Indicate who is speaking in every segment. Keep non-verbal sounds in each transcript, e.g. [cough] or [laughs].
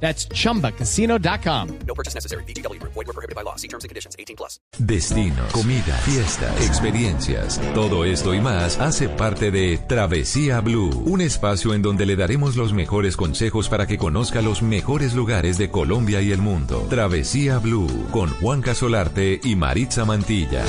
Speaker 1: That's chumbacasino.com.
Speaker 2: No purchase necessary. BGW. Void were prohibited by law. See terms and conditions. 18 plus.
Speaker 3: Destinos, comida, fiestas, experiencias. Todo esto y más hace parte de Travesía Blue, un espacio en donde le daremos los mejores consejos para que conozca los mejores lugares de Colombia y el mundo. Travesía Blue con Juan Casolarte y Maritza Mantilla.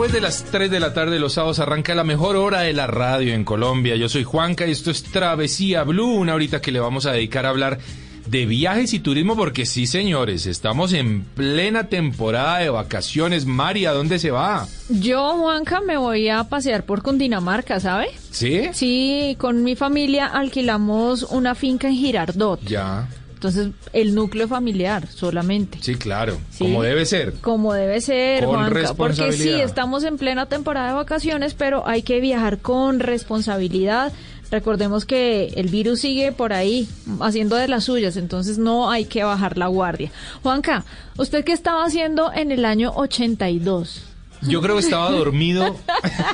Speaker 4: Después de las 3 de la tarde los sábados arranca la mejor hora de la radio en Colombia. Yo soy Juanca y esto es Travesía Blue, una horita que le vamos a dedicar a hablar de viajes y turismo porque sí, señores, estamos en plena temporada de vacaciones. Mari, ¿a dónde se va?
Speaker 5: Yo, Juanca, me voy a pasear por Cundinamarca, ¿sabe?
Speaker 4: ¿Sí?
Speaker 5: Sí, con mi familia alquilamos una finca en Girardot.
Speaker 4: Ya.
Speaker 5: Entonces, el núcleo familiar solamente.
Speaker 4: Sí, claro.
Speaker 5: Sí.
Speaker 4: Como debe ser.
Speaker 5: Como debe ser,
Speaker 4: Con
Speaker 5: Juanca. Porque sí, estamos en plena temporada de vacaciones, pero hay que viajar con responsabilidad. Recordemos que el virus sigue por ahí haciendo de las suyas, entonces no hay que bajar la guardia. Juanca, ¿usted qué estaba haciendo en el año 82?
Speaker 4: Yo creo que estaba dormido.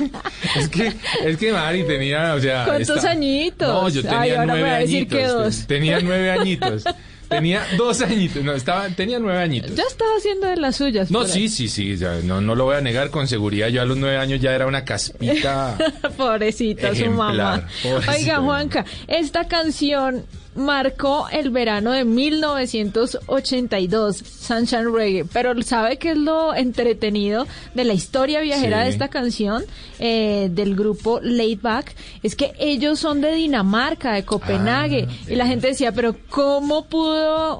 Speaker 4: [laughs] es que, es que Mari tenía, o sea.
Speaker 5: ¿Cuántos
Speaker 4: esta-
Speaker 5: añitos?
Speaker 4: No, yo tenía
Speaker 5: Ay, ahora me
Speaker 4: nueve
Speaker 5: va a decir
Speaker 4: añitos.
Speaker 5: que dos.
Speaker 4: Tenía nueve añitos. [laughs] Tenía dos añitos. No, estaba, tenía nueve añitos.
Speaker 5: Ya estaba haciendo de las suyas.
Speaker 4: No, sí, sí, sí, ya, no, no lo voy a negar con seguridad. Yo a los nueve años ya era una caspita. [laughs]
Speaker 5: Pobrecita su mamá.
Speaker 4: pobrecita
Speaker 5: Oiga, Juanca, esta canción marcó el verano de 1982, Sunshine Reggae. Pero ¿sabe qué es lo entretenido de la historia viajera
Speaker 4: Sí.
Speaker 5: de esta canción eh, del grupo Laid Back? Es que ellos son de Dinamarca, de Copenhague.
Speaker 4: Ah,
Speaker 5: y la gente decía, pero ¿cómo pudo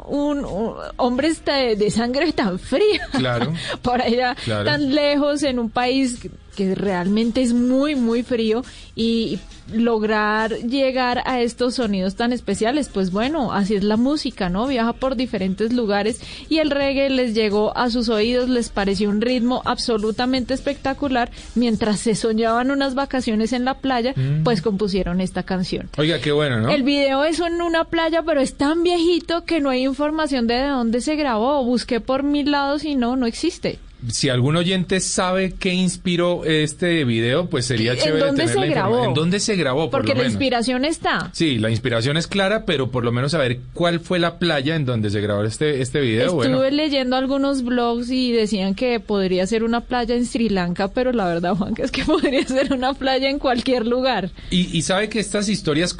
Speaker 5: un, un hombre este de sangre tan fría?
Speaker 4: Claro. [laughs]
Speaker 5: por allá
Speaker 4: Claro.
Speaker 5: tan lejos en un país que- realmente es muy muy frío y lograr llegar a estos sonidos tan especiales pues bueno así es la música no viaja por diferentes lugares y el reggae les llegó a sus oídos les pareció un ritmo absolutamente espectacular mientras se soñaban unas vacaciones en la playa pues compusieron esta canción
Speaker 4: Oiga, qué bueno, ¿no?
Speaker 5: el video es en una playa, pero es tan viejito que no hay información de, de dónde se grabó. Busqué por mil lados y no, no existe.
Speaker 4: Si algún oyente sabe qué inspiró este video, pues sería
Speaker 5: ¿En
Speaker 4: chévere
Speaker 5: dónde
Speaker 4: tener
Speaker 5: se grabó?
Speaker 4: ¿En dónde se grabó? por
Speaker 5: Porque
Speaker 4: lo
Speaker 5: la
Speaker 4: menos?
Speaker 5: inspiración está.
Speaker 4: Sí, la inspiración es clara, pero por lo menos saber cuál fue la playa en donde se grabó este, este video.
Speaker 5: Estuve
Speaker 4: bueno,
Speaker 5: leyendo algunos blogs y decían que podría ser una playa en Sri Lanka, pero la verdad, Juan, que es que [laughs] podría ser una playa en cualquier lugar.
Speaker 4: y, y sabe que estas historias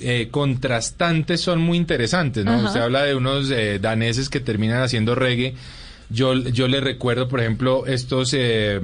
Speaker 4: eh, contrastantes son muy interesantes, ¿no?
Speaker 5: Ajá.
Speaker 4: Usted habla de unos eh, daneses que terminan haciendo reggae. Yo, yo le recuerdo, por ejemplo, estos eh,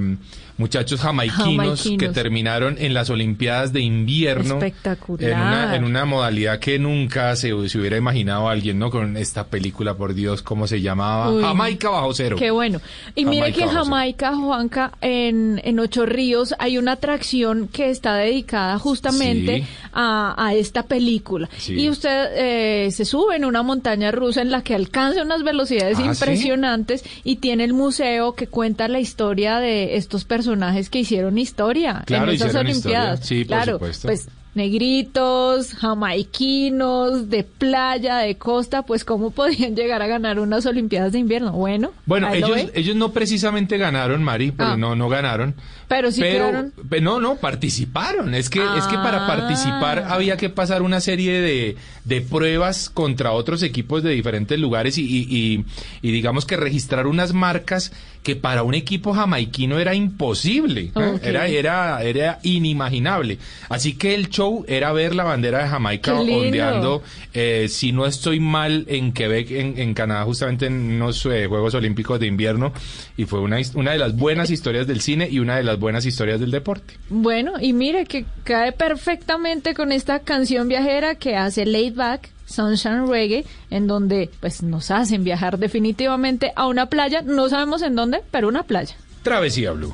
Speaker 4: muchachos jamaiquinos,
Speaker 5: Jamaiquinos.
Speaker 4: que terminaron en las Olimpiadas de invierno.
Speaker 5: Espectacular.
Speaker 4: En una, en una modalidad que nunca se, se hubiera imaginado alguien, ¿no? Con esta película, por Dios, ¿cómo se llamaba?
Speaker 5: Uy.
Speaker 4: Jamaica bajo cero.
Speaker 5: Qué bueno. Y mire
Speaker 4: Jamaica
Speaker 5: que en. Jamaica, Juanca, en, en Ocho Ríos, hay una atracción que está dedicada justamente
Speaker 4: Sí.
Speaker 5: a, a esta película.
Speaker 4: Sí.
Speaker 5: Y usted eh, se sube en una montaña rusa en la que alcanza unas velocidades
Speaker 4: Ah, ¿sí?
Speaker 5: impresionantes y tiene el museo que cuenta la historia de estos personajes que hicieron historia
Speaker 4: Claro,
Speaker 5: en esas Olimpiadas.
Speaker 4: Sí, por
Speaker 5: claro,
Speaker 4: supuesto.
Speaker 5: pues negritos, jamaiquinos, de playa, de costa, pues cómo [laughs] podían llegar a ganar unas Olimpiadas de invierno. Bueno,
Speaker 4: Bueno, ellos, ellos no precisamente ganaron, Mari, porque
Speaker 5: Ah.
Speaker 4: no, no ganaron.
Speaker 5: Pero sí quedaron.
Speaker 4: pe- no, no, participaron. Es que, es que para
Speaker 5: Ah.
Speaker 4: participar había que pasar una serie de, de pruebas contra otros equipos de diferentes lugares y, y- y- y digamos que registrar unas marcas que para un equipo jamaiquino era imposible. ¿eh? Era, era, era inimaginable. Así que el show era ver la bandera de Jamaica ondeando eh, si no estoy mal, en Quebec, en, en Canadá, justamente en unos eh, Juegos Olímpicos de invierno, y fue una, una de las buenas historias del cine y una de las buenas historias del deporte.
Speaker 5: Bueno, y mire que cae perfectamente con esta canción viajera que hace Laid Back, Sunshine Reggae, en donde pues nos hacen viajar definitivamente a una playa, no sabemos en dónde, pero una playa.
Speaker 4: Travesía Blue.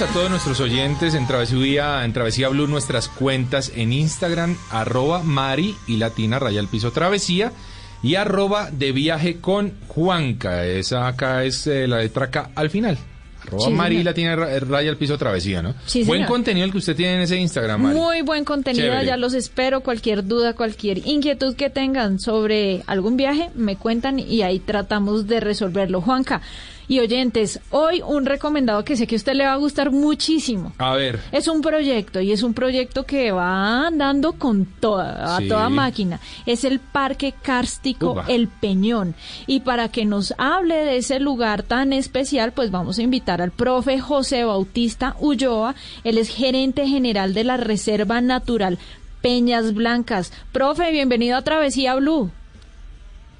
Speaker 6: A
Speaker 4: todos nuestros oyentes en Travesía, en Travesía Blue nuestras cuentas en Instagram, arroba Mari y Latina Raya al Piso Travesía y arroba de viaje con Juanca. Esa acá es eh, la letra K al final. Arroba
Speaker 5: Sí,
Speaker 4: Mari la tiene ra- raya al piso travesía, ¿no?
Speaker 5: Sí,
Speaker 4: Buen contenido el que usted tiene en ese Instagram, Mari.
Speaker 5: Muy buen contenido,
Speaker 4: Chévere.
Speaker 5: ya los espero. Cualquier duda, cualquier inquietud que tengan sobre algún viaje, me cuentan y ahí tratamos de resolverlo. Juanca y oyentes, hoy un recomendado que sé que a usted le va a gustar muchísimo.
Speaker 4: A ver,
Speaker 5: Es un proyecto y es un proyecto que va andando con toda, a
Speaker 4: Sí.
Speaker 5: toda máquina. Es el Parque Kárstico
Speaker 4: Upa.
Speaker 5: El Peñón. Y para que nos hable de ese lugar tan especial, pues vamos a invitar al profe José Bautista Ulloa. Él es gerente general de la Reserva Natural Peñas Blancas. Profe, bienvenido a Travesía Blue.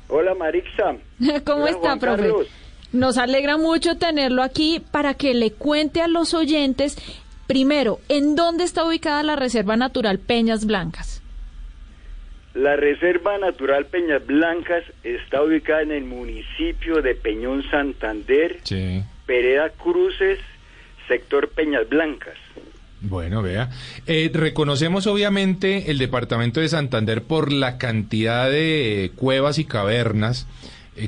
Speaker 7: Hola Marixa. [laughs]
Speaker 5: ¿Cómo
Speaker 7: Hola,
Speaker 5: está,
Speaker 7: Juan
Speaker 5: profe?
Speaker 7: Carlos.
Speaker 5: Nos alegra mucho tenerlo aquí para que le cuente a los oyentes, primero, ¿en dónde está ubicada la Reserva Natural Peñas Blancas?
Speaker 7: La Reserva Natural Peñas Blancas está ubicada en el municipio de Peñón Santander,
Speaker 4: sí.
Speaker 7: Pereda Cruces, sector Peñas Blancas.
Speaker 4: Bueno, vea. Eh, reconocemos obviamente el departamento de Santander por la cantidad de cuevas y cavernas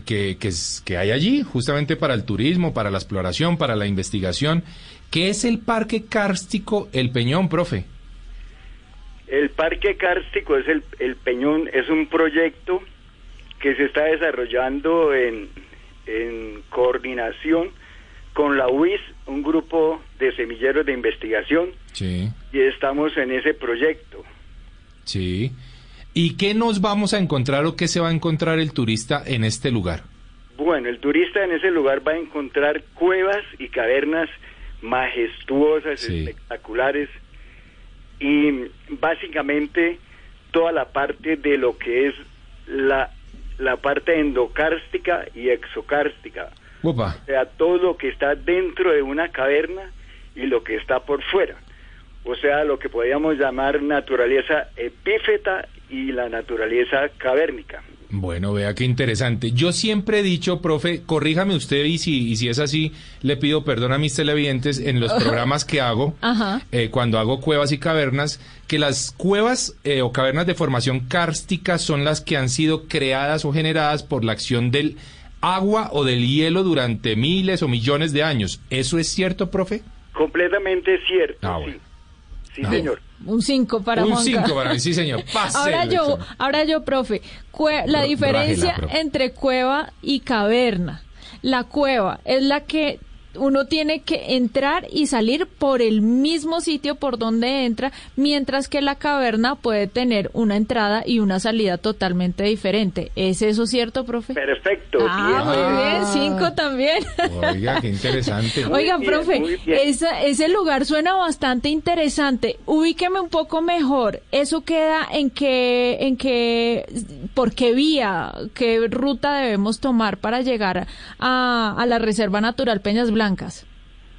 Speaker 4: que, que, es- que hay allí, justamente para el turismo, para la exploración, para la investigación. ¿Qué es el Parque Kárstico El Peñón, profe?
Speaker 7: El Parque Kárstico es el, el Peñón, es un proyecto que se está desarrollando en, en coordinación con la UIS, un grupo de semilleros de investigación,
Speaker 4: Sí,
Speaker 7: y estamos en ese proyecto.
Speaker 4: sí. ¿Y qué nos vamos a encontrar o qué se va a encontrar el turista en este lugar?
Speaker 7: Bueno, el turista en ese lugar va a encontrar cuevas y cavernas majestuosas,
Speaker 4: Sí.
Speaker 7: espectaculares, y básicamente toda la parte de lo que es la, la parte endocárstica y exocárstica,
Speaker 4: Opa.
Speaker 7: o sea, todo lo que está dentro de una caverna y lo que está por fuera, o sea, lo que podríamos llamar naturaleza epífeta y la naturaleza cavérnica.
Speaker 4: Bueno, vea qué interesante. Yo siempre he dicho, profe, corríjame usted y si, y si es así, le pido perdón a mis televidentes en los [laughs] programas que hago,
Speaker 5: Ajá.
Speaker 4: eh, cuando hago cuevas y cavernas, que las cuevas eh, o cavernas de formación kárstica son las que han sido creadas o generadas por la acción del agua o del hielo durante miles o millones de años. ¿Eso es cierto, profe?
Speaker 7: Completamente cierto,
Speaker 4: Ah, bueno.
Speaker 7: Sí,
Speaker 4: Ah.
Speaker 7: señor.
Speaker 5: Un 5 para
Speaker 4: Un
Speaker 5: Juanca.
Speaker 4: 5 para mí, sí, señor. [laughs] Pase
Speaker 5: Ahora yo,
Speaker 4: examen.
Speaker 5: ahora yo, profe, cue- la diferencia
Speaker 4: rájela, profe.
Speaker 5: entre cueva y caverna. La cueva es la que uno tiene que entrar y salir por el mismo sitio por donde entra, mientras que la caverna puede tener una entrada y una salida totalmente diferente. ¿Es eso cierto, profe?
Speaker 7: Perfecto.
Speaker 5: Ah,
Speaker 7: bien.
Speaker 5: muy bien, cinco también.
Speaker 4: Oiga, qué interesante.
Speaker 5: Oiga,
Speaker 7: bien,
Speaker 5: profe, esa- ese lugar suena bastante interesante. Ubíqueme un poco mejor. ¿Eso queda en qué, en qué, por qué vía, qué ruta debemos tomar para llegar a, a la Reserva Natural Peñas Blancas?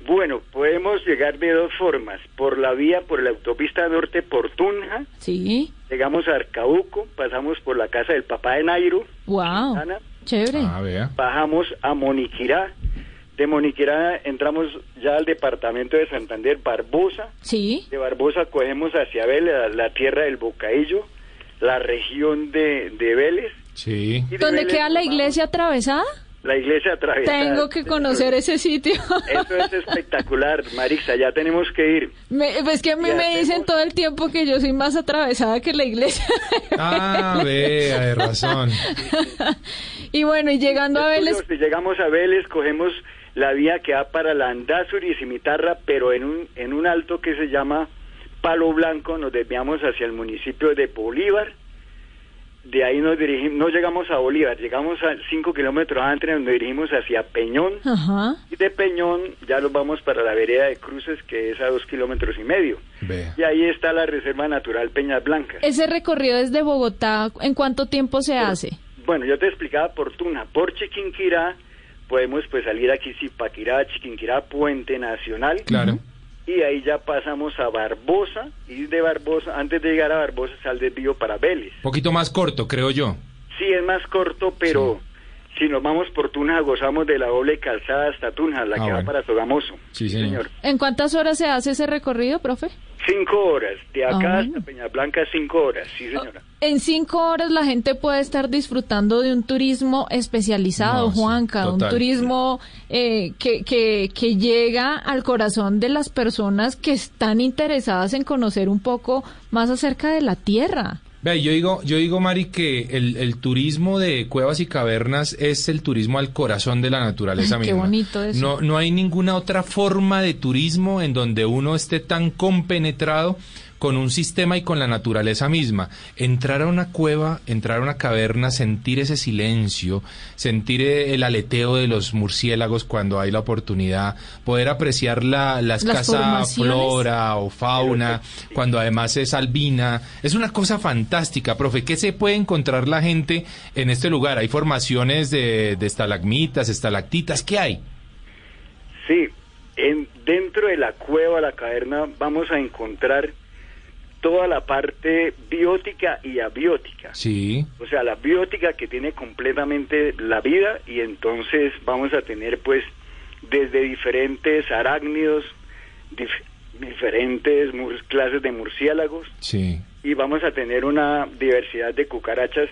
Speaker 7: Bueno, podemos llegar de dos formas. Por la vía, por la autopista norte por Tunja,
Speaker 5: Sí.
Speaker 7: llegamos a Arcauco, pasamos por la casa del papá de Nairo,
Speaker 5: Wow.
Speaker 7: Ana,
Speaker 5: Chévere.
Speaker 4: Ah, vea.
Speaker 7: bajamos a Moniquirá. De Moniquirá entramos ya al departamento de Santander, Barbosa.
Speaker 5: Sí.
Speaker 7: De Barbosa cogemos hacia Vélez, la, la tierra del Bocaillo, la región de, de Vélez.
Speaker 4: Sí.
Speaker 5: ¿Dónde
Speaker 7: Vélez
Speaker 5: queda la iglesia atravesada?
Speaker 7: La iglesia atravesada.
Speaker 5: Tengo que conocer ese sitio.
Speaker 7: Eso es espectacular, Marixa, ya tenemos que ir.
Speaker 5: Me, es que a mí
Speaker 7: Ya
Speaker 5: me dicen todo el tiempo que yo soy más atravesada que la iglesia.
Speaker 4: Ah, [laughs] vea, de razón.
Speaker 5: y bueno, y llegando a Vélez,
Speaker 7: curioso, Si llegamos a Vélez, cogemos la vía que va para la Andázuri y Cimitarra, pero en un, en un alto que se llama Palo Blanco, nos desviamos hacia el municipio de Bolívar. De ahí nos dirigimos, no llegamos a Bolívar, llegamos a 5 kilómetros antes, nos dirigimos hacia Peñón.
Speaker 5: Ajá.
Speaker 7: Y de Peñón ya nos vamos para la vereda de Cruces, que es a dos kilómetros y medio. Y ahí está la Reserva Natural Peñas Blancas.
Speaker 5: Ese recorrido desde Bogotá, ¿en cuánto tiempo se hace?
Speaker 7: Bueno, yo te explicaba por Tuna, por Chiquinquirá, podemos pues salir aquí Zipaquirá, Chiquinquirá, Puente Nacional,
Speaker 4: Claro.
Speaker 7: Y ahí ya pasamos a Barbosa, y de Barbosa, antes de llegar a Barbosa sale el desvío para Vélez.
Speaker 4: Poquito más corto, creo yo.
Speaker 7: Sí, es más corto, pero Si nos vamos por Tunja, gozamos de la doble calzada hasta Tunja, la
Speaker 4: Ah,
Speaker 7: que va para Sogamoso.
Speaker 4: Sí, señor.
Speaker 5: ¿En cuántas horas se hace ese recorrido, profe?
Speaker 7: Cinco horas, de acá
Speaker 5: Ah,
Speaker 7: hasta
Speaker 5: bueno.
Speaker 7: Peñablanca, cinco horas, sí señora.
Speaker 5: En cinco horas la gente puede estar disfrutando de un turismo especializado,
Speaker 4: No, sí,
Speaker 5: Juanca, un turismo eh, que, que, que llega al corazón de las personas que están interesadas en conocer un poco más acerca de la tierra.
Speaker 4: Vea, yo digo, yo digo, Mari, que el, el turismo de cuevas y cavernas es el turismo al corazón de la naturaleza
Speaker 5: Ay, qué
Speaker 4: misma.
Speaker 5: bonito eso.
Speaker 4: No, no hay ninguna otra forma de turismo en donde uno esté tan compenetrado con un sistema y con la naturaleza misma. Entrar a una cueva, entrar a una caverna, sentir ese silencio, sentir eh, el aleteo de los murciélagos cuando hay la oportunidad, poder apreciar la, la escasa flora o fauna, cuando además es albina. Es una cosa fantástica, profe. ¿Qué se puede encontrar la gente en este lugar? ¿Hay formaciones de, de estalagmitas, estalactitas? ¿Qué hay?
Speaker 7: Sí, en, dentro de la cueva, la caverna, vamos a encontrar toda la parte biótica y abiótica.
Speaker 4: Sí,
Speaker 7: O sea, la biótica que tiene completamente la vida y entonces vamos a tener pues desde diferentes arácnidos, dif- diferentes mur- clases de murciélagos
Speaker 4: sí.
Speaker 7: y vamos a tener una diversidad de cucarachas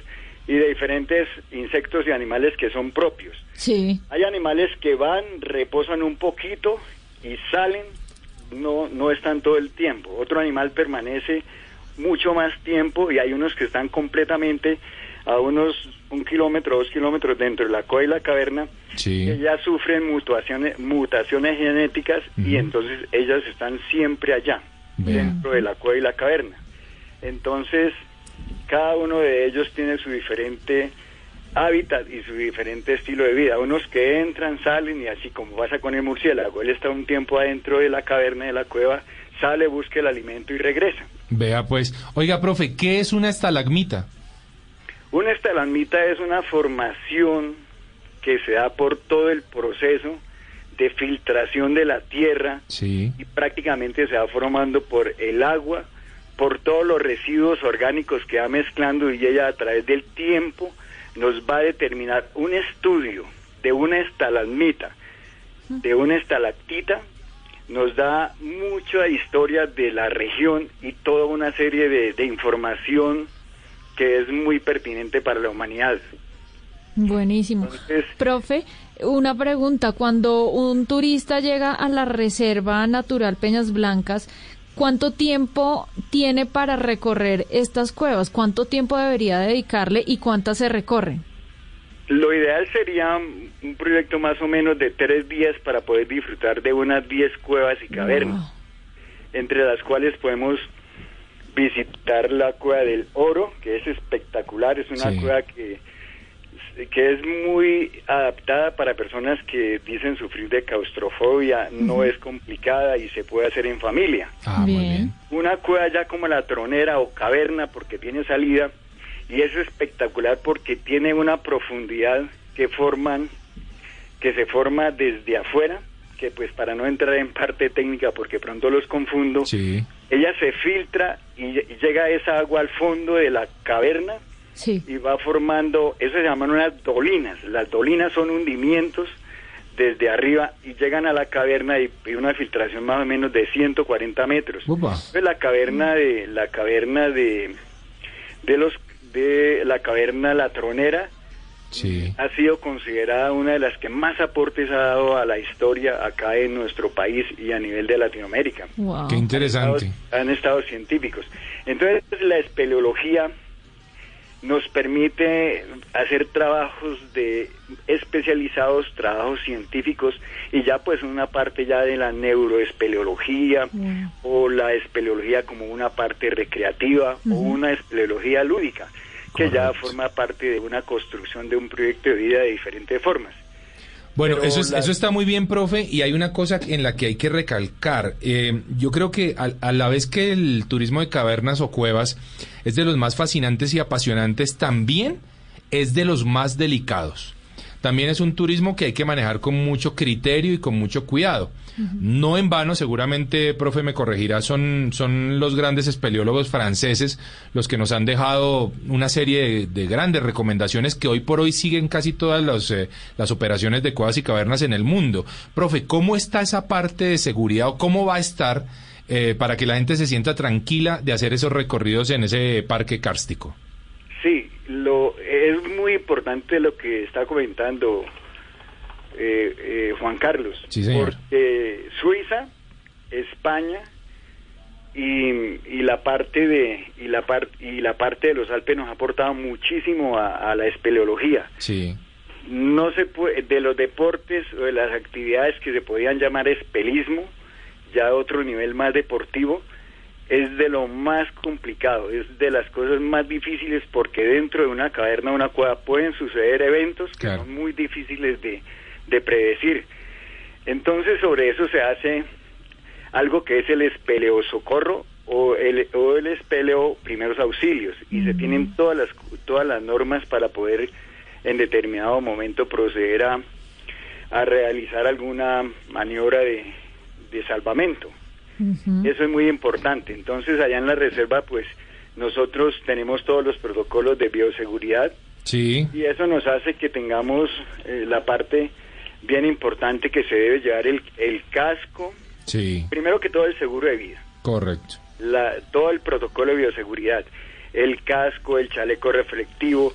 Speaker 7: y de diferentes insectos y animales que son propios.
Speaker 5: Sí.
Speaker 7: Hay animales que van, reposan un poquito y salen, no, no están todo el tiempo. Otro animal permanece mucho más tiempo y hay unos que están completamente a unos un kilómetro, dos kilómetros dentro de la cueva y la caverna,
Speaker 4: Sí.
Speaker 7: que ya sufren mutaciones, mutaciones genéticas y entonces ellas están siempre allá, dentro de la cueva y la caverna. Entonces, cada uno de ellos tiene su diferente hábitat y su diferente estilo de vida. Unos que entran, salen y así como pasa con el murciélago, él está un tiempo adentro de la caverna, de la cueva, sale, busca el alimento y regresa.
Speaker 4: Vea pues. Oiga, profe, ¿qué es una estalagmita?
Speaker 7: Una estalagmita es una formación que se da por todo el proceso de filtración de la tierra
Speaker 4: Sí.
Speaker 7: y prácticamente se va formando por el agua, por todos los residuos orgánicos que va mezclando y ella a través del tiempo nos va a determinar un estudio de una estalagmita, de una estalactita, nos da mucha historia de la región y toda una serie de, de información que es muy pertinente para la humanidad.
Speaker 5: Buenísimo.
Speaker 7: Entonces,
Speaker 5: Profe, una pregunta. Cuando un turista llega a la Reserva Natural Peñas Blancas, ¿cuánto tiempo tiene para recorrer estas cuevas? ¿Cuánto tiempo debería dedicarle y cuántas se recorren?
Speaker 7: Lo ideal sería un proyecto más o menos de tres días para poder disfrutar de unas 10 cuevas y cavernas,
Speaker 5: Wow.
Speaker 7: entre las cuales podemos visitar la cueva del oro, que es espectacular, es una
Speaker 4: Sí.
Speaker 7: cueva que, que es muy adaptada para personas que dicen sufrir de claustrofobia, no es complicada y se puede hacer en familia.
Speaker 4: Ah, muy
Speaker 5: Bien.
Speaker 4: bien.
Speaker 7: Una cueva ya como la tronera o caverna porque tiene salida y es espectacular porque tiene una profundidad que forman que se forma desde afuera que pues para no entrar en parte técnica porque pronto los confundo
Speaker 4: Sí.
Speaker 7: ella se filtra y llega esa agua al fondo de la caverna
Speaker 5: Sí.
Speaker 7: y va formando, eso se llaman unas dolinas. Las dolinas son hundimientos desde arriba y llegan a la caverna y, y una filtración más o menos de 140 metros.
Speaker 4: Upa.
Speaker 7: Pues la caverna de la caverna de de los de la caverna La Tronera
Speaker 4: Sí.
Speaker 7: ha sido considerada una de las que más aportes ha dado a la historia acá en nuestro país y a nivel de Latinoamérica
Speaker 5: Wow.
Speaker 4: Qué interesante.
Speaker 7: han estado científicos. Entonces, la espeleología nos permite hacer trabajos de especializados, trabajos científicos y ya pues una parte ya de la neuroespeleología o la espeleología como una parte recreativa o una espeleología lúdica que ya forma parte de una construcción de un proyecto de vida de diferentes formas.
Speaker 4: Bueno,
Speaker 7: Pero
Speaker 4: eso, es-
Speaker 7: la-
Speaker 4: eso está muy bien, profe, y hay una cosa en la que hay que recalcar. Eh, yo creo que a, a la vez que el turismo de cavernas o cuevas es de los más fascinantes y apasionantes, también es de los más delicados. También es un turismo que hay que manejar con mucho criterio y con mucho cuidado. No en vano, seguramente, profe, me corregirá, son, son los grandes espeleólogos franceses los que nos han dejado una serie de, de grandes recomendaciones que hoy por hoy siguen casi todas los, eh, las operaciones de cuevas y cavernas en el mundo. Profe, ¿cómo está esa parte de seguridad o cómo va a estar eh, para que la gente se sienta tranquila de hacer esos recorridos en ese parque kárstico?
Speaker 7: Sí, lo, es muy importante lo que está comentando eh, eh, Juan Carlos.
Speaker 4: Sí, señor.
Speaker 7: Porque Suiza, España y, y la parte de y la parte y la parte de los Alpes nos ha aportado muchísimo a, a la espeleología.
Speaker 4: Sí.
Speaker 7: No se puede de los deportes o de las actividades que se podían llamar espelismo, ya otro nivel más deportivo, es de lo más complicado, es de las cosas más difíciles porque dentro de una caverna o una cueva pueden suceder eventos que
Speaker 4: Claro.
Speaker 7: son muy difíciles de, de predecir. Entonces sobre eso se hace algo que es el espeleo socorro o el, o el espeleo primeros auxilios y se tienen todas las todas las normas para poder en determinado momento proceder a, a realizar alguna maniobra de, de salvamento. Eso es muy importante. Entonces, allá en la reserva, pues nosotros tenemos todos los protocolos de bioseguridad
Speaker 4: Sí.
Speaker 7: y eso nos hace que tengamos eh, la parte bien importante que se debe llevar el, el casco,
Speaker 4: Sí.
Speaker 7: primero que todo el seguro de vida,
Speaker 4: Correcto.
Speaker 7: la, todo el protocolo de bioseguridad, el casco, el chaleco reflectivo.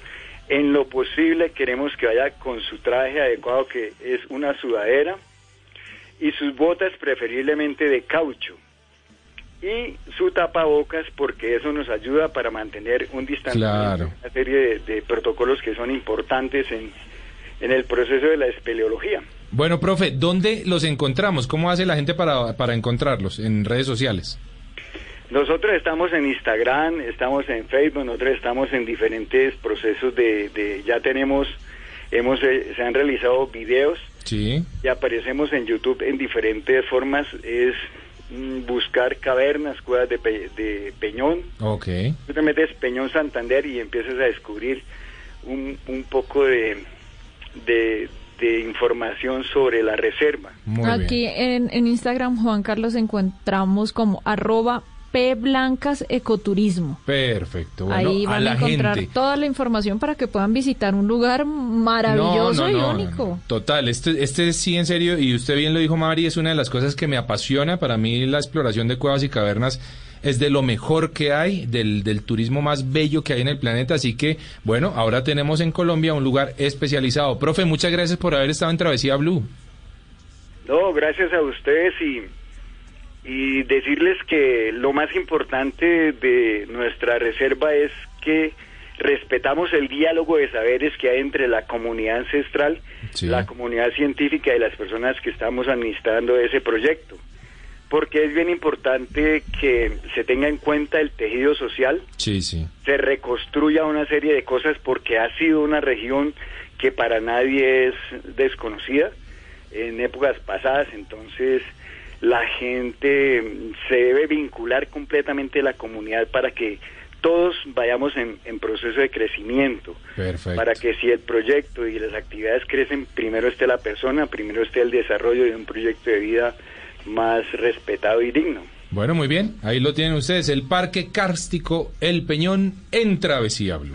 Speaker 7: En lo posible queremos que vaya con su traje adecuado, que es una sudadera, y sus botas preferiblemente de caucho. Y su tapabocas, porque eso nos ayuda para mantener un distanciamiento.
Speaker 4: Claro.
Speaker 7: Una serie de, de protocolos que son importantes en, en el proceso de la espeleología.
Speaker 4: Bueno, profe, ¿dónde los encontramos? ¿Cómo hace la gente para, para encontrarlos en redes sociales?
Speaker 7: Nosotros estamos en Instagram, estamos en Facebook, nosotros estamos en diferentes procesos de, de ya tenemos, hemos, eh, se han realizado videos
Speaker 4: Sí.
Speaker 7: y aparecemos en YouTube en diferentes formas, es mm, buscar cavernas, cuevas de, Pe- de Peñón,
Speaker 4: Ok.
Speaker 7: tú te metes Peñón Santander y empiezas a descubrir un, un poco de, de, de información sobre la reserva.
Speaker 4: Muy
Speaker 5: Aquí
Speaker 4: bien.
Speaker 5: en, en Instagram, Juan Carlos, encontramos como arroba P Blancas Ecoturismo.
Speaker 4: Perfecto. Bueno,
Speaker 5: Ahí van a,
Speaker 4: la
Speaker 5: encontrar
Speaker 4: gente.
Speaker 5: toda la información para que puedan visitar un lugar maravilloso
Speaker 4: No, no,
Speaker 5: y
Speaker 4: no,
Speaker 5: único.
Speaker 4: no. Total, este, este sí, en serio, y usted bien lo dijo, Mari, es una de las cosas que me apasiona. Para mí, la exploración de cuevas y cavernas es de lo mejor que hay, del, del turismo más bello que hay en el planeta. Así que, bueno, ahora tenemos en Colombia un lugar especializado. Profe, muchas gracias por haber estado en Travesía Blue.
Speaker 7: No, gracias a ustedes y, y decirles que lo más importante de nuestra reserva es que respetamos el diálogo de saberes que hay entre la comunidad ancestral,
Speaker 4: Sí.
Speaker 7: la comunidad científica y las personas que estamos administrando ese proyecto. Porque es bien importante que se tenga en cuenta el tejido social,
Speaker 4: Sí, sí.
Speaker 7: se reconstruya una serie de cosas porque ha sido una región que para nadie es desconocida en épocas pasadas, entonces la gente se debe vincular completamente a la comunidad para que todos vayamos en, en proceso de crecimiento,
Speaker 4: Perfecto.
Speaker 7: para que si el proyecto y las actividades crecen, primero esté la persona, primero esté el desarrollo de un proyecto de vida más respetado y digno.
Speaker 4: Bueno, muy bien. Ahí lo tienen ustedes. El Parque Kárstico El Peñón en Travesía Blue.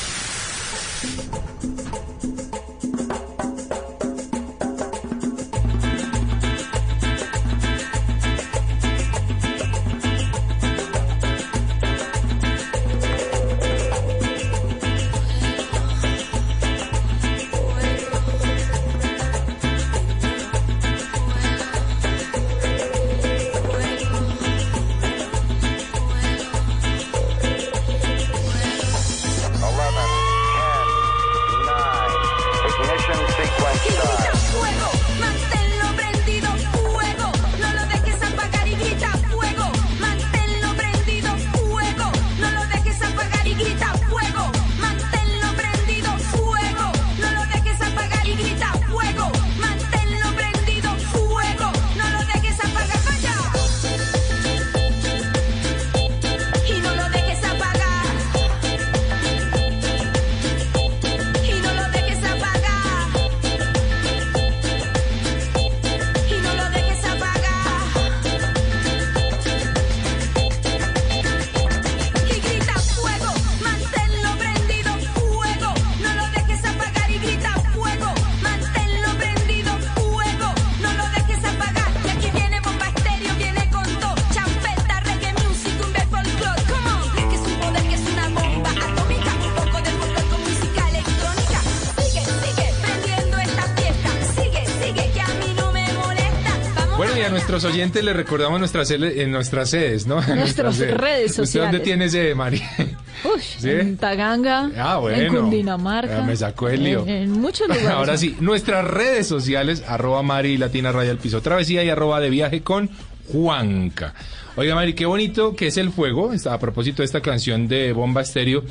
Speaker 4: Nuestros oyentes les recordamos nuestras, en nuestras sedes, ¿no? En [laughs]
Speaker 5: Nuestras
Speaker 4: sedes.
Speaker 5: redes
Speaker 4: ¿Usted
Speaker 5: sociales.
Speaker 4: dónde tiene sede, Mari? [laughs]
Speaker 5: Uy,
Speaker 4: ¿Sí?
Speaker 5: en Taganga,
Speaker 4: Ah, bueno.
Speaker 5: en Cundinamarca.
Speaker 4: Ya me sacó el lío.
Speaker 5: En, en muchos [laughs] lugares.
Speaker 4: Ahora sí, nuestras redes sociales, arroba Mari Latina Raya al Piso Travesía y arroba de viaje con Juanca. Oiga, Mari, qué bonito que es el fuego, está a propósito de esta canción de Bomba Estéreo,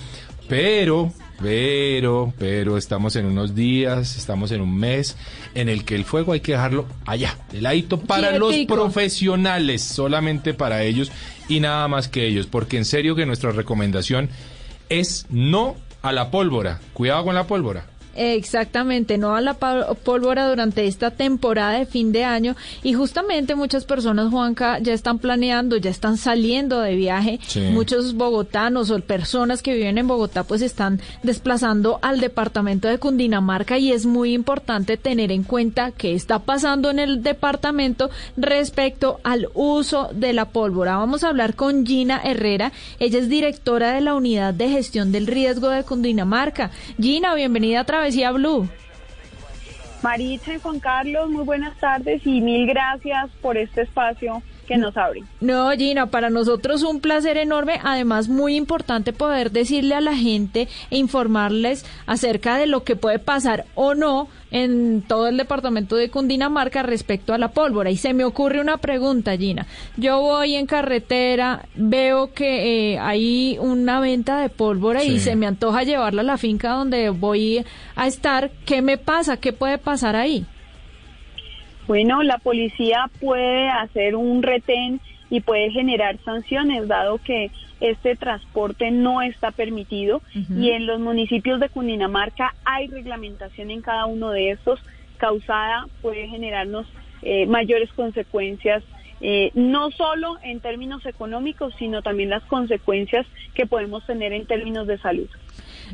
Speaker 4: pero, pero, pero estamos en unos días, estamos en un mes en el que el fuego hay que dejarlo allá, de ladito para los profesionales, solamente para ellos y nada más que ellos, porque en serio que nuestra recomendación es no a la pólvora. Cuidado con la pólvora.
Speaker 5: Exactamente, no a la pólvora durante esta temporada de fin de año y justamente muchas personas, Juanca, ya están planeando, ya están saliendo de viaje.
Speaker 4: Sí.
Speaker 5: Muchos bogotanos o personas que viven en Bogotá pues están desplazando al departamento de Cundinamarca y es muy importante tener en cuenta qué está pasando en el departamento respecto al uso de la pólvora. Vamos a hablar con Gina Herrera, ella es directora de la Unidad de Gestión del Riesgo de Cundinamarca. Gina, bienvenida a Travesía Blue.
Speaker 8: Maritza y Juan Carlos, muy buenas tardes y mil gracias por este espacio que nos abre.
Speaker 5: No, Gina, para nosotros un placer enorme, además muy importante poder decirle a la gente e informarles acerca de lo que puede pasar o no en todo el departamento de Cundinamarca respecto a la pólvora. Y se me ocurre una pregunta, Gina. Yo voy en carretera, veo que eh, hay una venta de pólvora y se me antoja llevarla a la finca donde voy a estar. ¿Qué me pasa? ¿Qué puede pasar ahí?
Speaker 8: Bueno, la policía puede hacer un retén y puede generar sanciones, dado que este transporte no está permitido. Y en los municipios de Cundinamarca hay reglamentación en cada uno de estos, causada puede generarnos eh, mayores consecuencias, eh, no solo en términos económicos, sino también las consecuencias que podemos tener en términos de salud.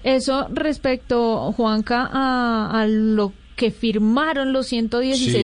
Speaker 5: Eso respecto, Juanca, a, a lo que firmaron los 116
Speaker 9: With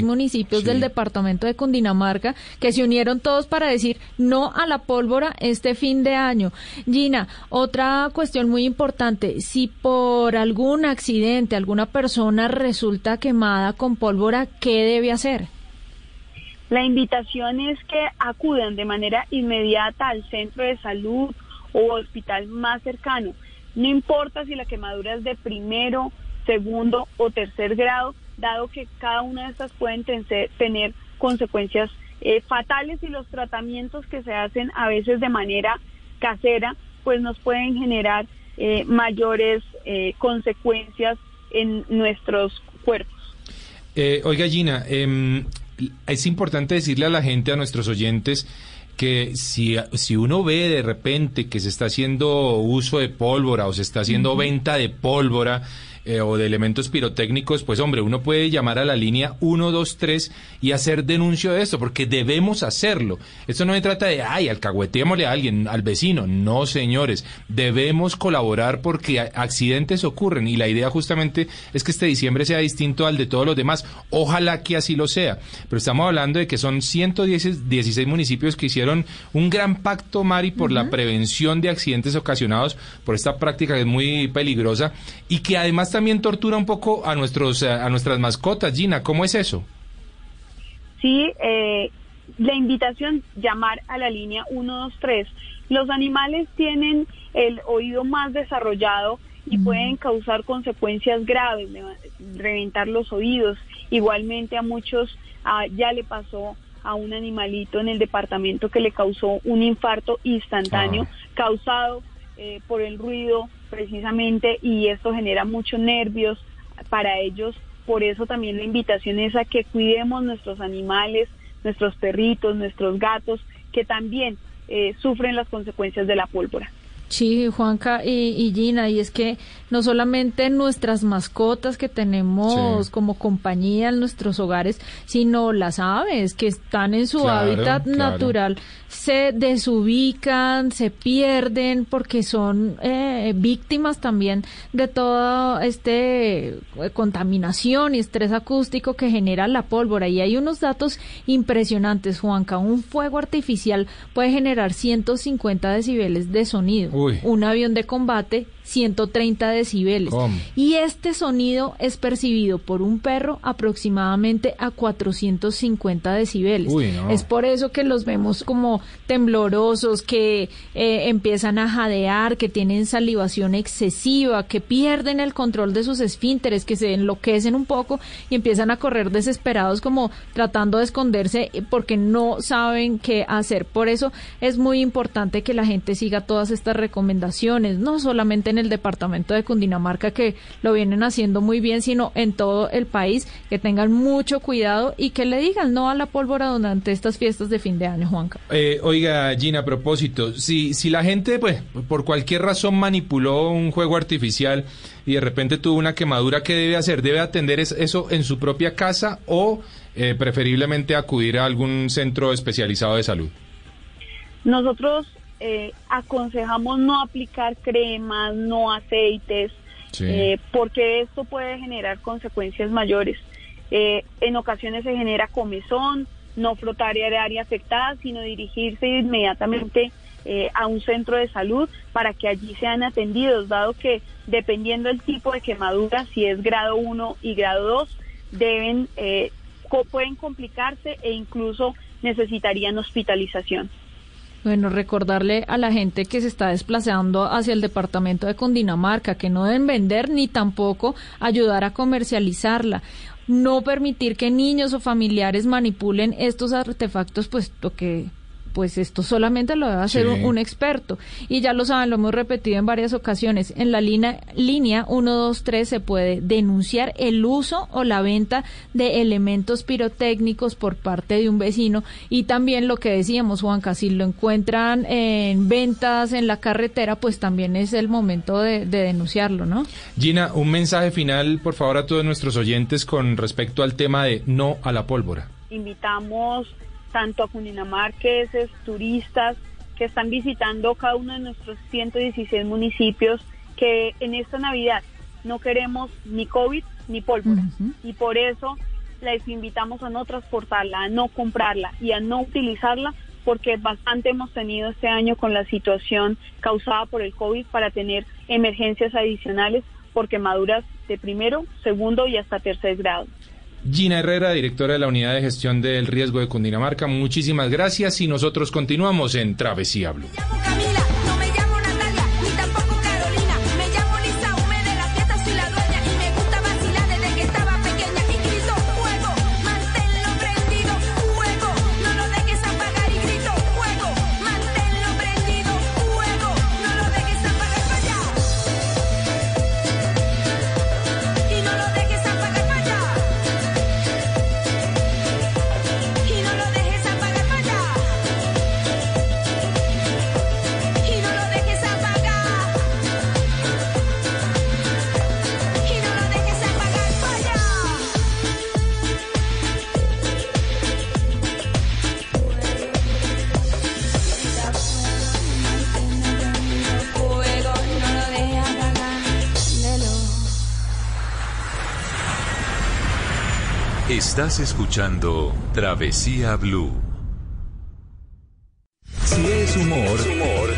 Speaker 5: Municipios del departamento de Cundinamarca que se unieron todos para decir no a la pólvora este fin de año. Gina, otra cuestión muy importante, si por algún accidente alguna persona resulta quemada con pólvora, ¿qué debe hacer?
Speaker 8: La invitación es que acudan de manera inmediata al centro de salud o hospital más cercano. No importa si la quemadura es de primero, segundo o tercer grado, dado que cada una de estas pueden tener consecuencias eh, fatales y los tratamientos que se hacen a veces de manera casera, pues nos pueden generar eh, mayores eh, consecuencias en nuestros cuerpos.
Speaker 4: Eh, oiga, Gina, em, es importante decirle a la gente, a nuestros oyentes, que si, si uno ve de repente que se está haciendo uso de pólvora o se está haciendo venta de pólvora eh, o de elementos pirotécnicos, pues hombre, uno puede llamar a la línea 123 y hacer denuncio de esto, porque debemos hacerlo. Esto no se trata de, ay, alcahuetémosle a alguien, al vecino. No, señores, debemos colaborar porque accidentes ocurren y la idea justamente es que este diciembre sea distinto al de todos los demás. Ojalá que así lo sea. Pero estamos hablando de que son 116 municipios que hicieron un gran pacto, Mari, por la prevención de accidentes ocasionados por esta práctica que es muy peligrosa y que además también tortura un poco a nuestros eh, a nuestras mascotas. Gina, ¿cómo es eso?
Speaker 8: Sí, eh, la invitación llamar a la línea 123. Los animales tienen el oído más desarrollado y pueden causar consecuencias graves, reventar los oídos. Igualmente a muchos ah, ya le pasó a un animalito en el departamento que le causó un infarto instantáneo causado eh, por el ruido precisamente y esto genera muchos nervios para ellos. Por eso también la invitación es a que cuidemos nuestros animales, nuestros perritos, nuestros gatos, que también eh, sufren las consecuencias de la pólvora.
Speaker 5: Sí, Juanca y, y, Gina, y es que no solamente nuestras mascotas que tenemos
Speaker 4: Sí.
Speaker 5: como compañía en nuestros hogares, sino las aves que están en su
Speaker 4: Claro,
Speaker 5: hábitat
Speaker 4: claro.
Speaker 5: natural, se desubican, se pierden porque son eh, víctimas también de toda este eh, contaminación y estrés acústico que genera la pólvora. Y hay unos datos impresionantes, Juanca. Un fuego artificial puede generar 150 decibeles de sonido.
Speaker 4: Uy.
Speaker 5: Un avión de combate 130 decibeles.
Speaker 4: ¿Cómo?
Speaker 5: Y este sonido es percibido por un perro aproximadamente a 450 decibeles.
Speaker 4: Uy, no.
Speaker 5: Es por eso que los vemos como temblorosos, que eh, empiezan a jadear, que tienen salivación excesiva, que pierden el control de sus esfínteres, que se enloquecen un poco y empiezan a correr desesperados como tratando de esconderse porque no saben qué hacer. Por eso es muy importante que la gente siga todas estas recomendaciones, no solamente en el departamento de Cundinamarca que lo vienen haciendo muy bien, sino en todo el país, que tengan mucho cuidado y que le digan no a la pólvora durante estas fiestas de fin de año, Juanca.
Speaker 4: Eh, oiga, Gina, a propósito, si, si la gente, pues, por cualquier razón manipuló un juego artificial y de repente tuvo una quemadura, ¿qué debe hacer? ¿Debe atender es- eso en su propia casa o eh, preferiblemente acudir a algún centro especializado de salud?
Speaker 8: Nosotros eh, aconsejamos no aplicar cremas, no aceites,
Speaker 4: Sí.
Speaker 8: eh, porque esto puede generar consecuencias mayores. Eh, en ocasiones se genera comezón, no frotar el área afectada, sino dirigirse inmediatamente eh, a un centro de salud para que allí sean atendidos, dado que dependiendo del tipo de quemadura, si es grado 1 y grado 2, deben, eh, co- pueden complicarse e incluso necesitarían hospitalización.
Speaker 5: Bueno, recordarle a la gente que se está desplazando hacia el departamento de Cundinamarca que no deben vender ni tampoco ayudar a comercializarla. No permitir que niños o familiares manipulen estos artefactos, puesto que pues esto solamente lo debe hacer
Speaker 4: Sí.
Speaker 5: un, un experto. Y ya lo saben, lo hemos repetido en varias ocasiones. En la línea, línea 123 se puede denunciar el uso o la venta de elementos pirotécnicos por parte de un vecino. Y también lo que decíamos, Juanca, si lo encuentran en ventas en la carretera, pues también es el momento de, de denunciarlo, ¿no?
Speaker 4: Gina, un mensaje final, por favor, a todos nuestros oyentes con respecto al tema de no a la pólvora.
Speaker 8: invitamos tanto a cundinamarqueses, turistas que están visitando cada uno de nuestros 116 municipios que en esta Navidad no queremos ni COVID ni pólvora y por eso les invitamos a no transportarla, a no comprarla y a no utilizarla porque bastante hemos tenido este año con la situación causada por el COVID para tener emergencias adicionales por quemaduras de primero, segundo y hasta tercer grado.
Speaker 4: Gina Herrera, directora de la Unidad de Gestión del Riesgo de Cundinamarca, muchísimas gracias y nosotros continuamos en Travesía Blue.
Speaker 3: Estás escuchando Travesía Blue.
Speaker 10: Si es humor.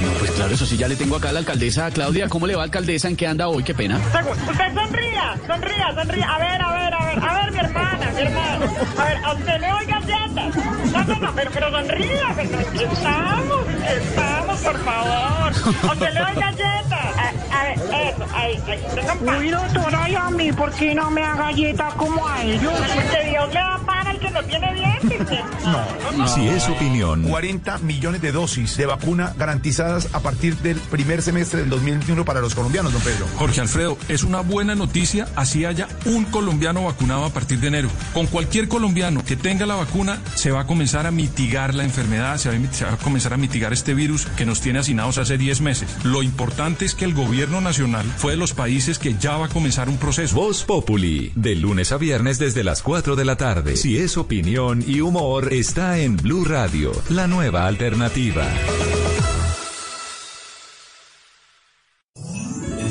Speaker 10: No, pues claro, eso sí, ya le tengo acá a la alcaldesa Claudia. ¿Cómo le va, alcaldesa? ¿En qué anda hoy? Qué pena.
Speaker 11: Usted sonría, sonría, sonría. A ver, a ver, a ver, a ver, mi hermana, mi hermana. A ver, a usted le doy No, no, no, pero, pero aquí estamos, estamos, por favor. A usted le doy galletas. A, a ver, eso, ahí, ahí. tengan paz.
Speaker 12: Uy, doctora, y a mí, ¿por qué no me da galletas como a ellos?
Speaker 11: Que Dios le da pan al nos viene bien, porque...
Speaker 12: No.
Speaker 3: Si es opinión,
Speaker 12: 40 millones de dosis de vacuna garantizadas a partir del primer semestre del 2021 para los colombianos, don Pedro.
Speaker 13: Jorge Alfredo, es una buena noticia así haya un colombiano vacunado a partir de enero. Con cualquier colombiano que tenga la vacuna se va a comenzar a mitigar la enfermedad, se va a, mit- se va a comenzar a mitigar este virus que nos tiene hacinados hace 10 meses. Lo importante es que el gobierno nacional fue de los países que ya va a comenzar un proceso.
Speaker 3: Voz Populi, de lunes a viernes desde las 4 de la tarde. Si es opinión y humor, está en Blue Radio, la nueva alternativa.